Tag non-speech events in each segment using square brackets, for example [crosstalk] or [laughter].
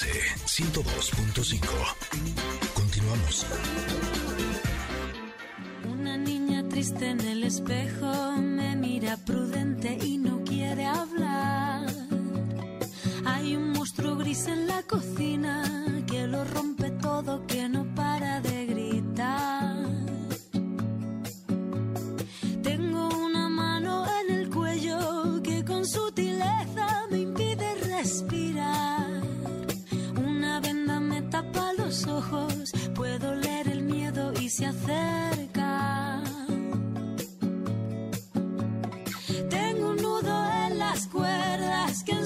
MBS 102.5. Continuamos. Una niña triste en el espejo me mira prudente y no quiere hablar. Hay un monstruo gris en la cocina que lo rompe todo, que no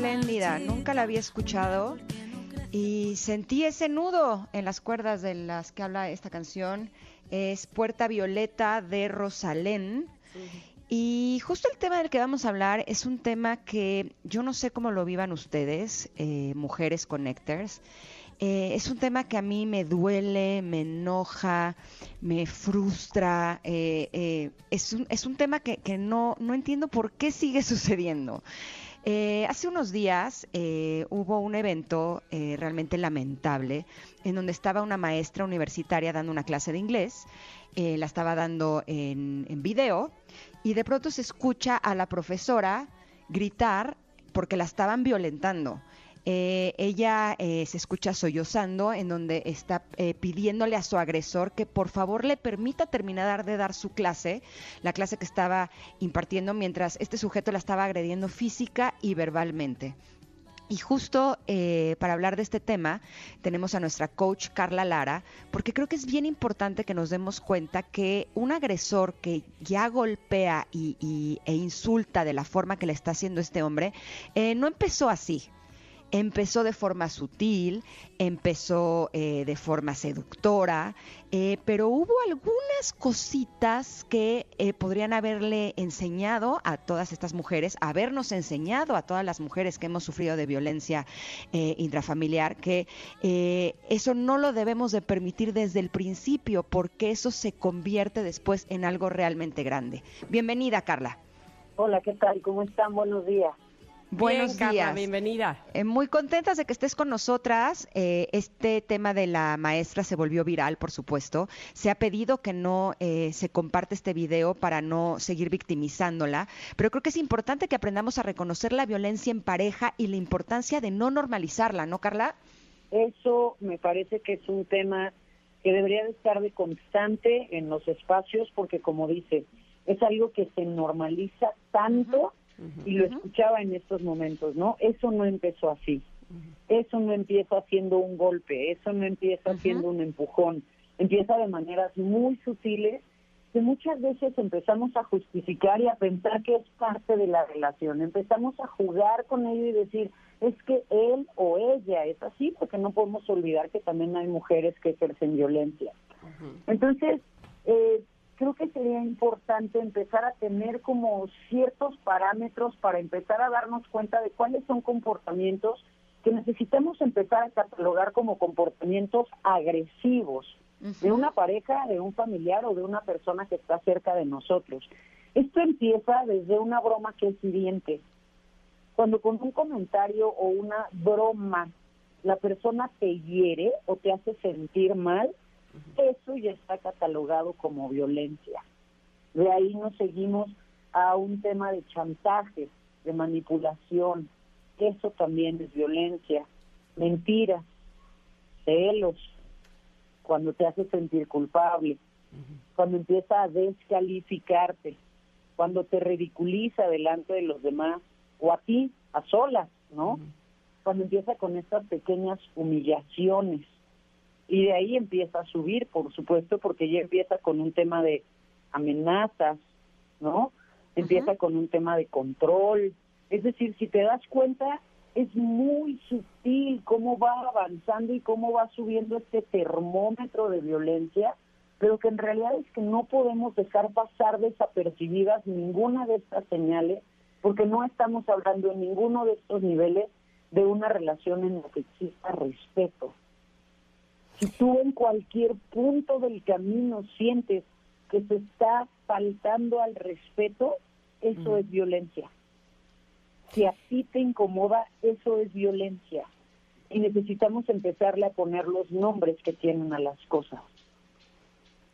espléndida. Nunca la había escuchado y sentí ese nudo en las cuerdas de las que habla esta canción. Es Puerta Violeta de Rosalén. Y justo el tema del que vamos a hablar es un tema que yo no sé cómo lo vivan ustedes, eh, mujeres connectors. Eh, es un tema que a mí me duele, me enoja, me frustra. eh, eh, es, un, es un tema que, que no, no entiendo por qué sigue [laughs] sucediendo. Eh, hace unos días eh, hubo un evento eh, realmente lamentable en donde estaba una maestra universitaria dando una clase de inglés, eh, la estaba dando en, en video y de pronto se escucha a la profesora gritar porque la estaban violentando. Eh, ella eh, se escucha sollozando en donde está eh, pidiéndole a su agresor que por favor le permita terminar de dar su clase, la clase que estaba impartiendo mientras este sujeto la estaba agrediendo física y verbalmente. Y justo eh, para hablar de este tema tenemos a nuestra coach Carla Lara, porque creo que es bien importante que nos demos cuenta que un agresor que ya golpea y, e insulta de la forma que le está haciendo este hombre, eh, no empezó así. Empezó de forma sutil, empezó eh, de forma seductora, eh, pero hubo algunas cositas que eh, podrían haberle enseñado a todas estas mujeres, habernos enseñado a todas las mujeres que hemos sufrido de violencia eh, intrafamiliar, que eso no lo debemos de permitir desde el principio, porque eso se convierte después en algo realmente grande. Bienvenida, Carla. Hola, ¿qué tal? ¿Cómo están? Buenos días. Buenos Bien, Carla, días. bienvenida. Eh, muy contentas de que estés con nosotras. Eh, este tema de la maestra se volvió viral, por supuesto. Se ha pedido que no eh, se comparte este video para no seguir victimizándola, pero creo que es importante que aprendamos a reconocer la violencia en pareja y la importancia de no normalizarla, ¿no, Carla? Eso me parece que es un tema que debería de estar de constante en los espacios porque, como dice, es algo que se normaliza tanto y lo escuchaba en estos momentos, ¿no? Eso no empezó así. Eso no empieza haciendo un golpe, eso no empieza haciendo un empujón. Empieza de maneras muy sutiles que muchas veces empezamos a justificar y a pensar que es parte de la relación. Empezamos a jugar con ello y decir, es que él o ella es así, porque no podemos olvidar que también hay mujeres que ejercen violencia. Entonces, eh, creo que sería importante empezar a tener como ciertos parámetros para empezar a darnos cuenta de cuáles son comportamientos que necesitamos empezar a catalogar como comportamientos agresivos de una pareja, de un familiar o de una persona que está cerca de nosotros. Esto empieza desde una broma que es hiriente. Cuando con un comentario o una broma la persona te hiere o te hace sentir mal, eso ya está catalogado como violencia. De ahí nos seguimos a un tema de chantaje, de manipulación. Eso también es violencia. Mentiras, celos, cuando te hace sentir culpable, cuando empieza a descalificarte, cuando te ridiculiza delante de los demás o a ti, a solas, ¿no? cuando empieza con estas pequeñas humillaciones. Y de ahí empieza a subir, por supuesto, porque ya empieza con un tema de amenazas, ¿no? Empieza con un tema de control. Es decir, si te das cuenta, es muy sutil cómo va avanzando y cómo va subiendo este termómetro de violencia, pero que en realidad es que no podemos dejar pasar desapercibidas ninguna de estas señales, porque no estamos hablando en ninguno de estos niveles de una relación en la que exista respeto. Si tú en cualquier punto del camino sientes que se está faltando al respeto, eso es violencia. Si a ti te incomoda, eso es violencia. Y necesitamos empezarle a poner los nombres que tienen a las cosas.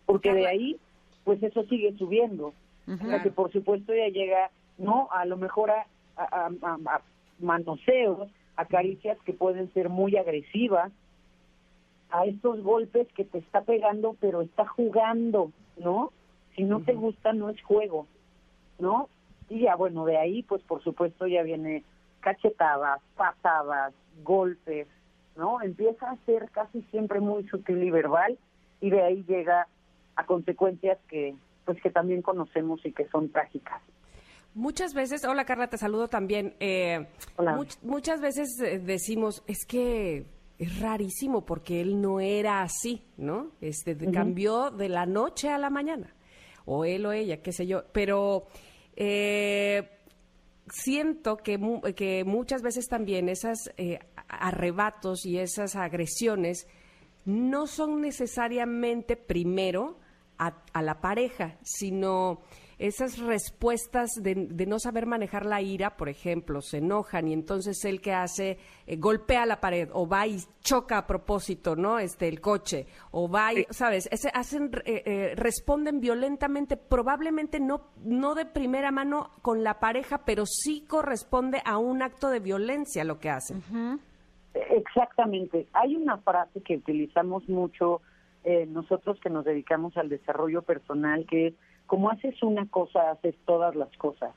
Porque de ahí, pues eso sigue subiendo. Uh que por supuesto ya llega, ¿no? A lo mejor a, a, a manoseos, a caricias que pueden ser muy agresivas, a estos golpes que te está pegando, pero está jugando, ¿no? Si no te gusta, no es juego, ¿no? Y ya, bueno, de ahí, pues por supuesto ya viene cachetadas, patadas, golpes, ¿no? Empieza a ser casi siempre muy sutil y verbal y de ahí llega a consecuencias que, pues que también conocemos y que son trágicas. Muchas veces, hola Carla, te saludo también. Eh, muchas veces eh, decimos, es que es rarísimo porque él no era así, ¿no? Este cambió de la noche a la mañana, o él o ella, qué sé yo. Pero eh, siento que, que muchas veces también esos arrebatos y esas agresiones no son necesariamente primero a la pareja, sino esas respuestas de, no saber manejar la ira, por ejemplo, se enojan y entonces él que hace eh, golpea la pared o va y choca a propósito, ¿no? Este el coche o va y, sabes, ese, hacen eh, eh, responden violentamente, probablemente no no de primera mano con la pareja, pero sí corresponde a un acto de violencia lo que hacen. Exactamente. Hay una frase que utilizamos mucho nosotros que nos dedicamos al desarrollo personal que es como haces una cosa, haces todas las cosas.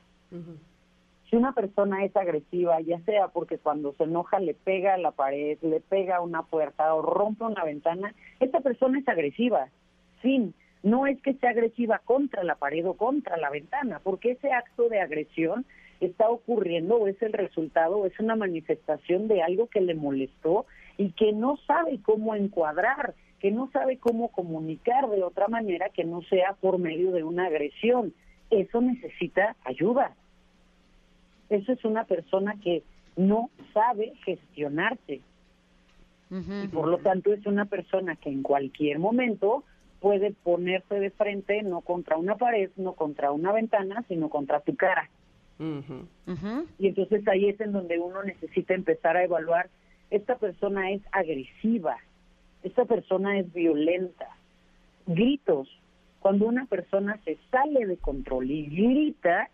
Si una persona es agresiva, ya sea porque cuando se enoja le pega a la pared, le pega a una puerta o rompe una ventana, esa persona es agresiva. Fin. No es que sea agresiva contra la pared o contra la ventana, porque ese acto de agresión está ocurriendo o es el resultado o es una manifestación de algo que le molestó y que no sabe cómo encuadrar que no sabe cómo comunicar de otra manera que no sea por medio de una agresión. Eso necesita ayuda. Eso es una persona que no sabe gestionarse. y por lo tanto es una persona que en cualquier momento puede ponerse de frente no contra una pared, no contra una ventana, sino contra tu cara. Y entonces ahí es en donde uno necesita empezar a evaluar, esta persona es agresiva, esta persona es violenta. Gritos. Cuando una persona se sale de control y grita,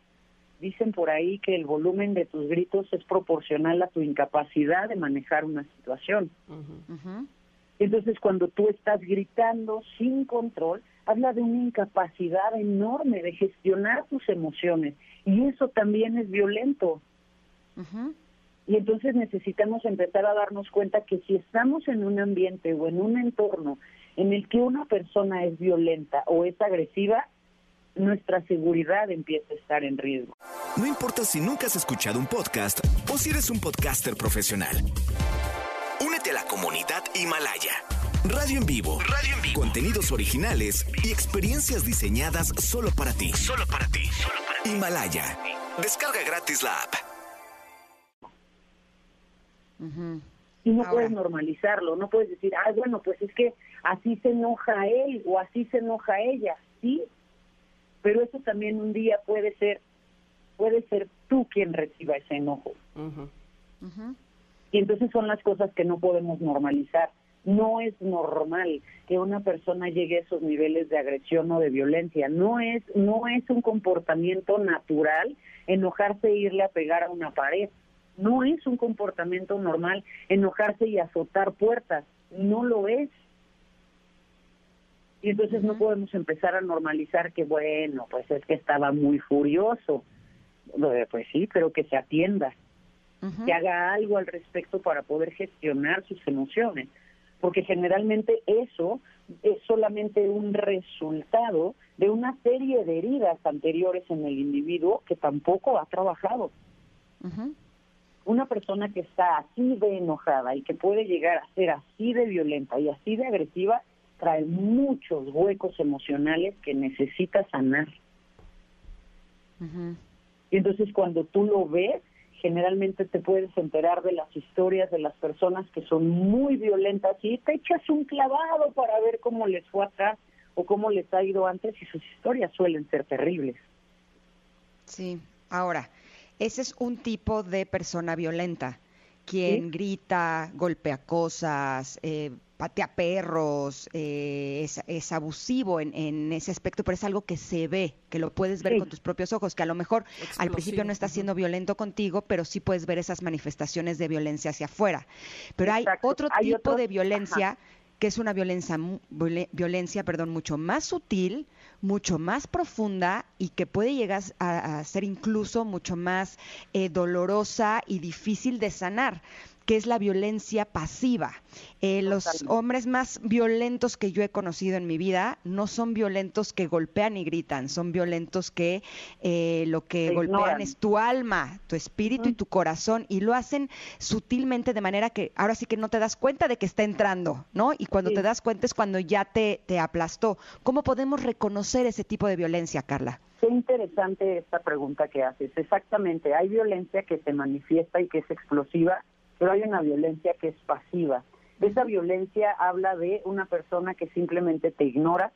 dicen por ahí que el volumen de tus gritos es proporcional a tu incapacidad de manejar una situación. Entonces, cuando tú estás gritando sin control, habla de una incapacidad enorme de gestionar tus emociones y eso también es violento. Y entonces necesitamos empezar a darnos cuenta que si estamos en un ambiente o en un entorno en el que una persona es violenta o es agresiva, nuestra seguridad empieza a estar en riesgo. No importa si nunca has escuchado un podcast o si eres un podcaster profesional. Únete a la comunidad Himalaya. Radio en vivo. Radio en vivo. Contenidos originales y experiencias diseñadas solo para ti. Solo para ti. Solo para ti. Himalaya. Descarga gratis la app. Y no puedes normalizarlo, no puedes decir, ah, bueno, pues es que así se enoja él o así se enoja ella, sí, pero eso también un día puede ser, puede ser tú quien reciba ese enojo. Y entonces son las cosas que no podemos normalizar. No es normal que una persona llegue a esos niveles de agresión o de violencia. No es, no es un comportamiento natural enojarse e irle a pegar a una pared. No es un comportamiento normal enojarse y azotar puertas, no lo es. Y entonces no podemos empezar a normalizar que, bueno, pues es que estaba muy furioso. Pues sí, pero que se atienda. que haga algo al respecto para poder gestionar sus emociones, porque generalmente eso es solamente un resultado de una serie de heridas anteriores en el individuo que tampoco ha trabajado. Una persona que está así de enojada y que puede llegar a ser así de violenta y así de agresiva, trae muchos huecos emocionales que necesita sanar. Y entonces cuando tú lo ves, generalmente te puedes enterar de las historias de las personas que son muy violentas y te echas un clavado para ver cómo les fue atrás o cómo les ha ido antes y sus historias suelen ser terribles. Sí, ahora, ese es un tipo de persona violenta, quien grita, golpea cosas, eh, patea perros, eh, es, abusivo en, ese aspecto, pero es algo que se ve, que lo puedes ver con tus propios ojos, que a lo mejor al principio no está siendo violento contigo, pero sí puedes ver esas manifestaciones de violencia hacia afuera. Pero hay otro tipo de violencia que es una violencia, violencia perdón, mucho más sutil, mucho más profunda y que puede llegar a, ser incluso mucho más eh, dolorosa y difícil de sanar que es la violencia pasiva. Eh, los hombres más violentos que yo he conocido en mi vida no son violentos que golpean y gritan, son violentos que eh, lo que golpean es tu alma, tu espíritu y tu corazón y lo hacen sutilmente de manera que ahora sí que no te das cuenta de que está entrando, ¿no? Y cuando te das cuenta es cuando ya te, te aplastó. ¿Cómo podemos reconocer ese tipo de violencia, Carla? Qué interesante esta pregunta que haces. Exactamente, hay violencia que se manifiesta y que es explosiva pero hay una violencia que es pasiva. Esa violencia habla de una persona que simplemente te ignora,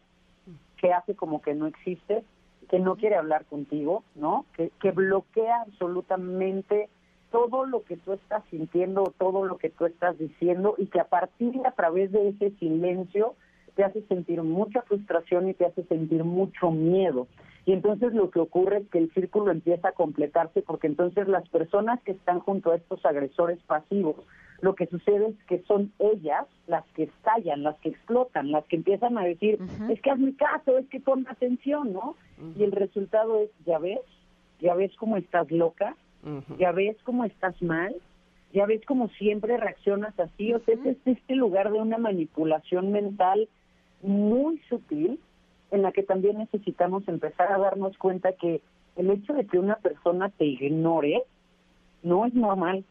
que hace como que no existe, que no quiere hablar contigo, ¿no? Que, que bloquea absolutamente todo lo que tú estás sintiendo, todo lo que tú estás diciendo y que a partir de a través de ese silencio te hace sentir mucha frustración y te hace sentir mucho miedo. Y entonces lo que ocurre es que el círculo empieza a completarse porque entonces las personas que están junto a estos agresores pasivos, lo que sucede es que son ellas las que estallan, las que explotan, las que empiezan a decir, es que haz mi caso, es que pon atención, ¿no? Y el resultado es, ya ves, ya ves cómo estás loca, ya ves cómo estás mal, ya ves cómo siempre reaccionas así, o sea, es este lugar de una manipulación mental muy sutil en la que también necesitamos empezar a darnos cuenta que el hecho de que una persona te ignore no es normal.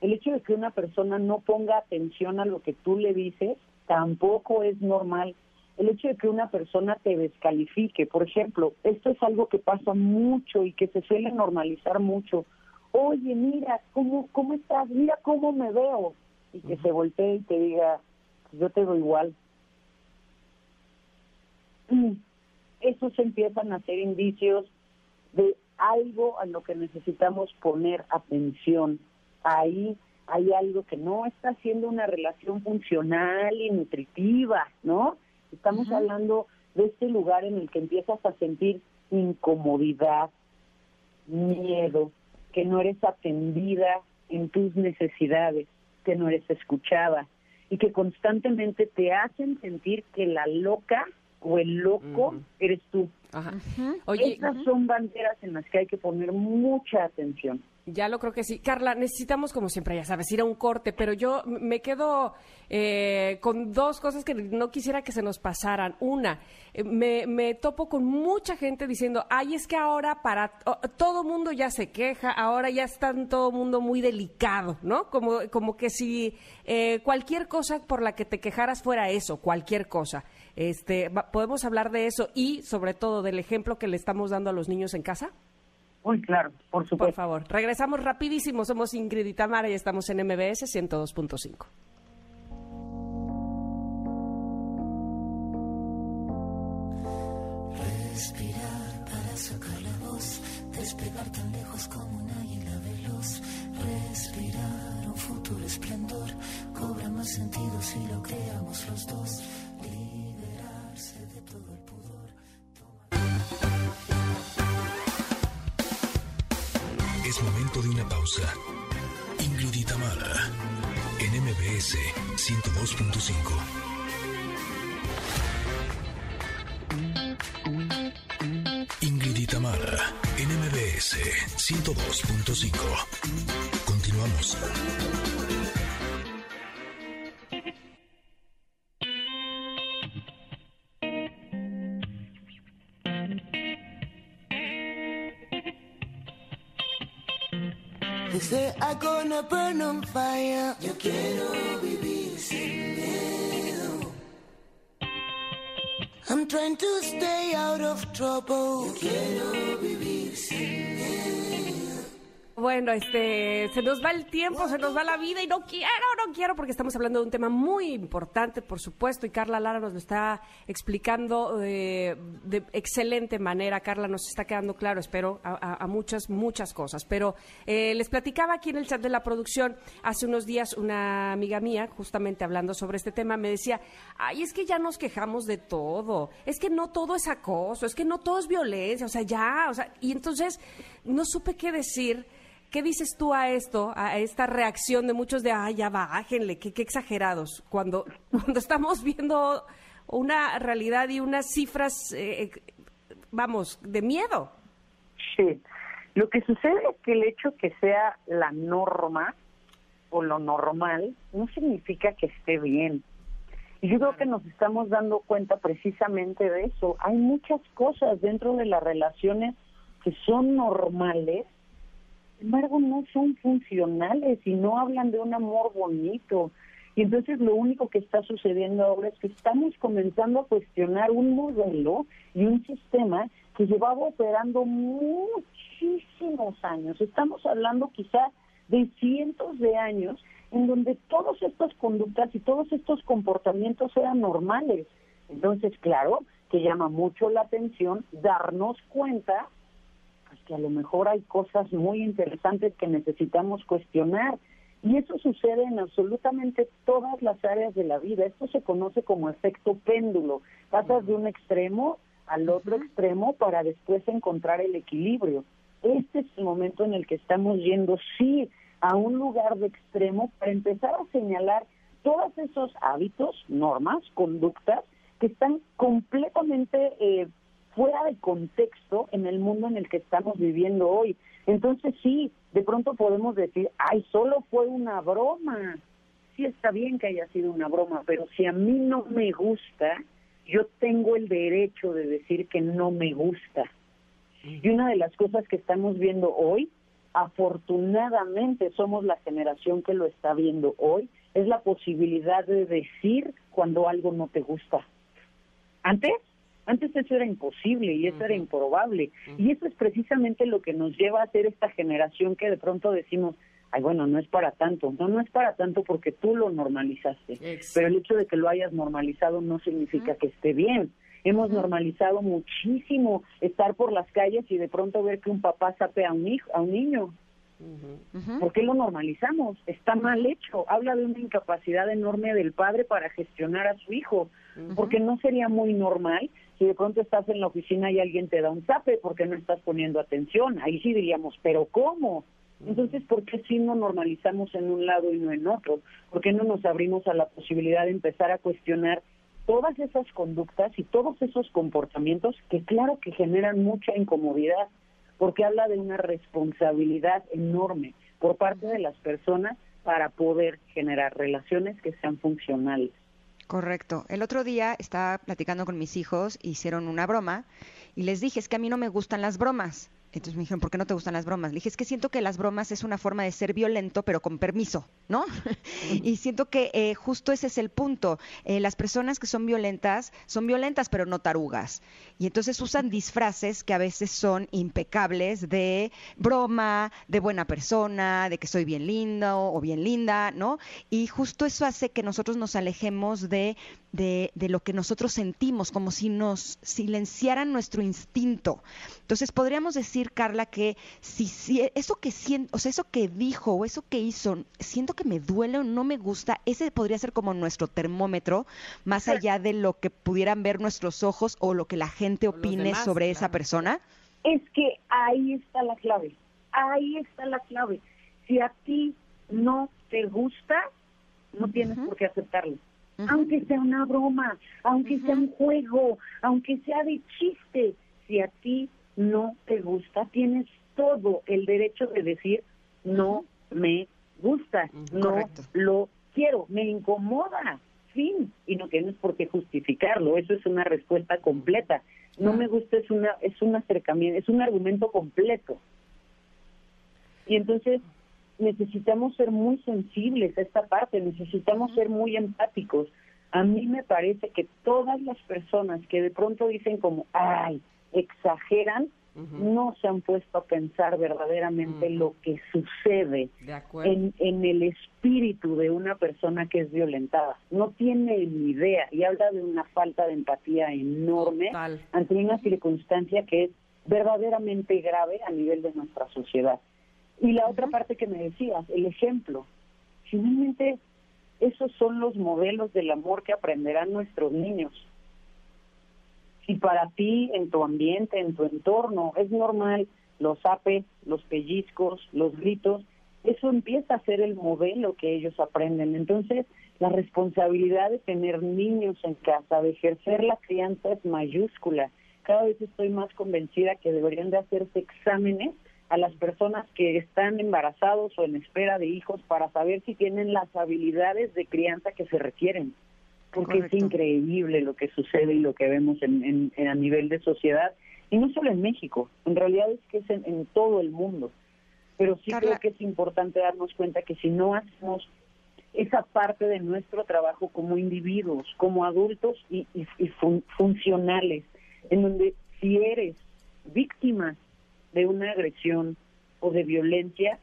El hecho de que una persona no ponga atención a lo que tú le dices tampoco es normal. El hecho de que una persona te descalifique, por ejemplo, esto es algo que pasa mucho y que se suele normalizar mucho. Oye, mira, ¿cómo, cómo estás? Mira cómo me veo. Y que se voltee y te diga, yo te veo igual, esos empiezan a ser indicios de algo a lo que necesitamos poner atención. Ahí hay algo que no está siendo una relación funcional y nutritiva, ¿no? Estamos hablando de este lugar en el que empiezas a sentir incomodidad, miedo, que no eres atendida en tus necesidades, que no eres escuchada y que constantemente te hacen sentir que la loca o el loco eres tú. Ajá. Oye, Esas son banderas en las que hay que poner mucha atención. Ya lo creo que sí. Carla, necesitamos, como siempre, ya sabes, ir a un corte, pero yo me quedo eh, con dos cosas que no quisiera que se nos pasaran. Una, eh, me, me, topo con mucha gente diciendo, ay, es que ahora para todo mundo ya se queja, ahora ya está todo mundo muy delicado, ¿no? Como, como que si eh, cualquier cosa por la que te quejaras fuera eso, cualquier cosa. Este, ¿Podemos hablar de eso y, sobre todo, del ejemplo que le estamos dando a los niños en casa? Muy claro, por supuesto. Por favor, regresamos rapidísimo. Somos Ingrid y Tamara y estamos en MBS 102.5. Respirar para sacar la voz, despegar tan lejos como un águila veloz. Respirar un futuro esplendor, cobra más sentido si lo creamos los dos. Momento de una pausa. Ingrid y Tamara, en MBS 102.5. Ingrid y Tamara, en MBS 102.5. Continuamos. They say I'm gonna burn on fire. Yo quiero vivir sin miedo. I'm trying to stay out of trouble. Yo quiero vivir sin Bueno, este, se nos va el tiempo, se nos va la vida y no quiero, no quiero, porque estamos hablando de un tema muy importante, por supuesto, y Carla Lara nos lo está explicando de, excelente manera. Carla, nos está quedando claro, espero, a, muchas, muchas cosas. Pero eh, les platicaba aquí en el chat de la producción hace unos días una amiga mía, justamente hablando sobre este tema, me decía, ay, es que ya nos quejamos de todo, es que no todo es acoso, es que no todo es violencia, o sea, ya, o sea, y entonces no supe qué decir ¿Qué dices tú a esto, a esta reacción de muchos de, ay, ya bájenle, qué, exagerados, cuando, [laughs] cuando estamos viendo una realidad y unas cifras, eh, vamos, de miedo? Sí, lo que sucede es que el hecho que sea la norma o lo normal no significa que esté bien. Y yo creo que nos estamos dando cuenta precisamente de eso. Hay muchas cosas dentro de las relaciones que son normales embargo no son funcionales y no hablan de un amor bonito. Y entonces lo único que está sucediendo ahora es que estamos comenzando a cuestionar un modelo y un sistema que llevaba operando muchísimos años. Estamos hablando quizá de cientos de años en donde todas estas conductas y todos estos comportamientos eran normales. Entonces, claro, que llama mucho la atención darnos cuenta que a lo mejor hay cosas muy interesantes que necesitamos cuestionar. Y eso sucede en absolutamente todas las áreas de la vida. Esto se conoce como efecto péndulo. Pasas de un extremo al otro extremo para después encontrar el equilibrio. Este es el momento en el que estamos yendo, sí, a un lugar de extremo para empezar a señalar todos esos hábitos, normas, conductas que están completamente eh, fuera de contexto en el mundo en el que estamos viviendo hoy. Entonces sí, de pronto podemos decir, ay, solo fue una broma. Sí está bien que haya sido una broma, pero si a mí no me gusta, yo tengo el derecho de decir que no me gusta. Y una de las cosas que estamos viendo hoy, afortunadamente somos la generación que lo está viendo hoy, es la posibilidad de decir cuando algo no te gusta. Antes antes eso era imposible y eso era improbable. Y eso es precisamente lo que nos lleva a ser esta generación que de pronto decimos, ay, bueno, no es para tanto. No, no es para tanto porque tú lo normalizaste. Pero el hecho de que lo hayas normalizado no significa que esté bien. Hemos normalizado muchísimo estar por las calles y de pronto ver que un papá sape a un, hijo, a un niño. ¿Por qué lo normalizamos? Está mal hecho. Habla de una incapacidad enorme del padre para gestionar a su hijo. Porque no sería muy normal si de pronto estás en la oficina y alguien te da un zape porque no estás poniendo atención. Ahí sí diríamos, ¿pero cómo? Entonces, ¿por qué si no normalizamos en un lado y no en otro? ¿Por qué no nos abrimos a la posibilidad de empezar a cuestionar todas esas conductas y todos esos comportamientos que claro que generan mucha incomodidad? Porque habla de una responsabilidad enorme por parte de las personas para poder generar relaciones que sean funcionales. Correcto. El otro día estaba platicando con mis hijos, hicieron una broma y les dije, es que a mí no me gustan las bromas. Entonces me dijeron, ¿por qué no te gustan las bromas? Le dije, es que siento que las bromas es una forma de ser violento, pero con permiso, ¿no? [laughs] y siento que eh, justo ese es el punto. Eh, las personas que son violentas son violentas, pero no tarugas. Y entonces usan disfraces que a veces son impecables de broma, de buena persona, de que soy bien lindo o bien linda, ¿no? Y justo eso hace que nosotros nos alejemos de, de, de lo que nosotros sentimos, como si nos silenciaran nuestro instinto. Entonces podríamos decir Carla, que si, si eso que siento, o sea, eso que dijo o eso que hizo, siento que me duele o no me gusta, ese podría ser como nuestro termómetro, más allá de lo que pudieran ver nuestros ojos o lo que la gente opine sobre esa persona. Es que ahí está la clave, ahí está la clave. Si a ti no te gusta, no tienes por qué aceptarlo. Aunque sea una broma, aunque sea un juego, aunque sea de chiste, si a ti no te gusta, tienes todo el derecho de decir no me gusta, no lo quiero, me incomoda, fin, y no tienes por qué justificarlo, eso es una respuesta completa. No me gusta es una es un acercamiento, es un argumento completo. Y entonces necesitamos ser muy sensibles a esta parte, necesitamos ser muy empáticos. A mí me parece que todas las personas que de pronto dicen como, ay, exageran, no se han puesto a pensar verdaderamente lo que sucede en, en el espíritu de una persona que es violentada. No tiene ni idea y habla de una falta de empatía enorme ante una circunstancia que es verdaderamente grave a nivel de nuestra sociedad. Y la otra parte que me decías, el ejemplo. Finalmente, esos son los modelos del amor que aprenderán nuestros niños si para ti, en tu ambiente, en tu entorno, es normal los apes, los pellizcos, los gritos, eso empieza a ser el modelo que ellos aprenden. Entonces, la responsabilidad de tener niños en casa, de ejercer la crianza es mayúscula. Cada vez estoy más convencida que deberían de hacerse exámenes a las personas que están embarazados o en espera de hijos para saber si tienen las habilidades de crianza que se requieren porque es increíble lo que sucede y lo que vemos en, a nivel de sociedad, y no solo en México, en realidad es que es en, todo el mundo. Pero sí creo que es importante darnos cuenta que si no hacemos esa parte de nuestro trabajo como individuos, como adultos y, funcionales, en donde si eres víctima de una agresión o de violencia,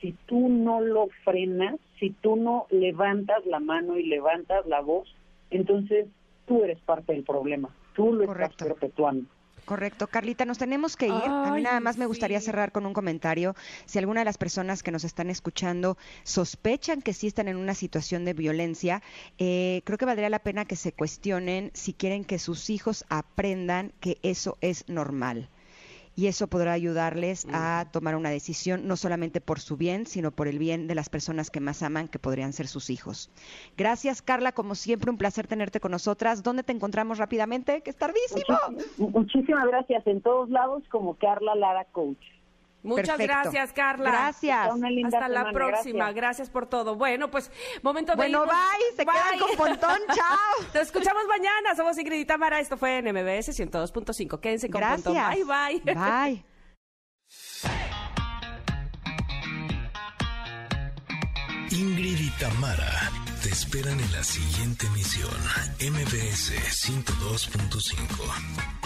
si tú no lo frenas, si tú no levantas la mano y levantas la voz, entonces tú eres parte del problema, tú lo estás perpetuando. Correcto. Carlita, nos tenemos que ir. a mí nada más me gustaría cerrar con un comentario. Si alguna de las personas que nos están escuchando sospechan que sí están en una situación de violencia, eh, creo que valdría la pena que se cuestionen si quieren que sus hijos aprendan que eso es normal y eso podrá ayudarles a tomar una decisión no solamente por su bien, sino por el bien de las personas que más aman, que podrían ser sus hijos. Gracias, Carla, como siempre, un placer tenerte con nosotras. ¿Dónde te encontramos rápidamente? Que es tardísimo. muchísimas gracias. En todos lados como Carla Lara Coach. Muchas gracias, Carla. Gracias. Hasta la próxima. Gracias. por todo. Bueno, pues momento de Bueno, bye. Se quedan con Pontón. [laughs] Chao. Te escuchamos mañana. Somos Ingrid y Tamara. Esto fue en MBS 102.5. Quédense con Pontón. Bye, bye. Bye. [laughs] Ingrid y Tamara te esperan en la siguiente emisión. MBS 102.5.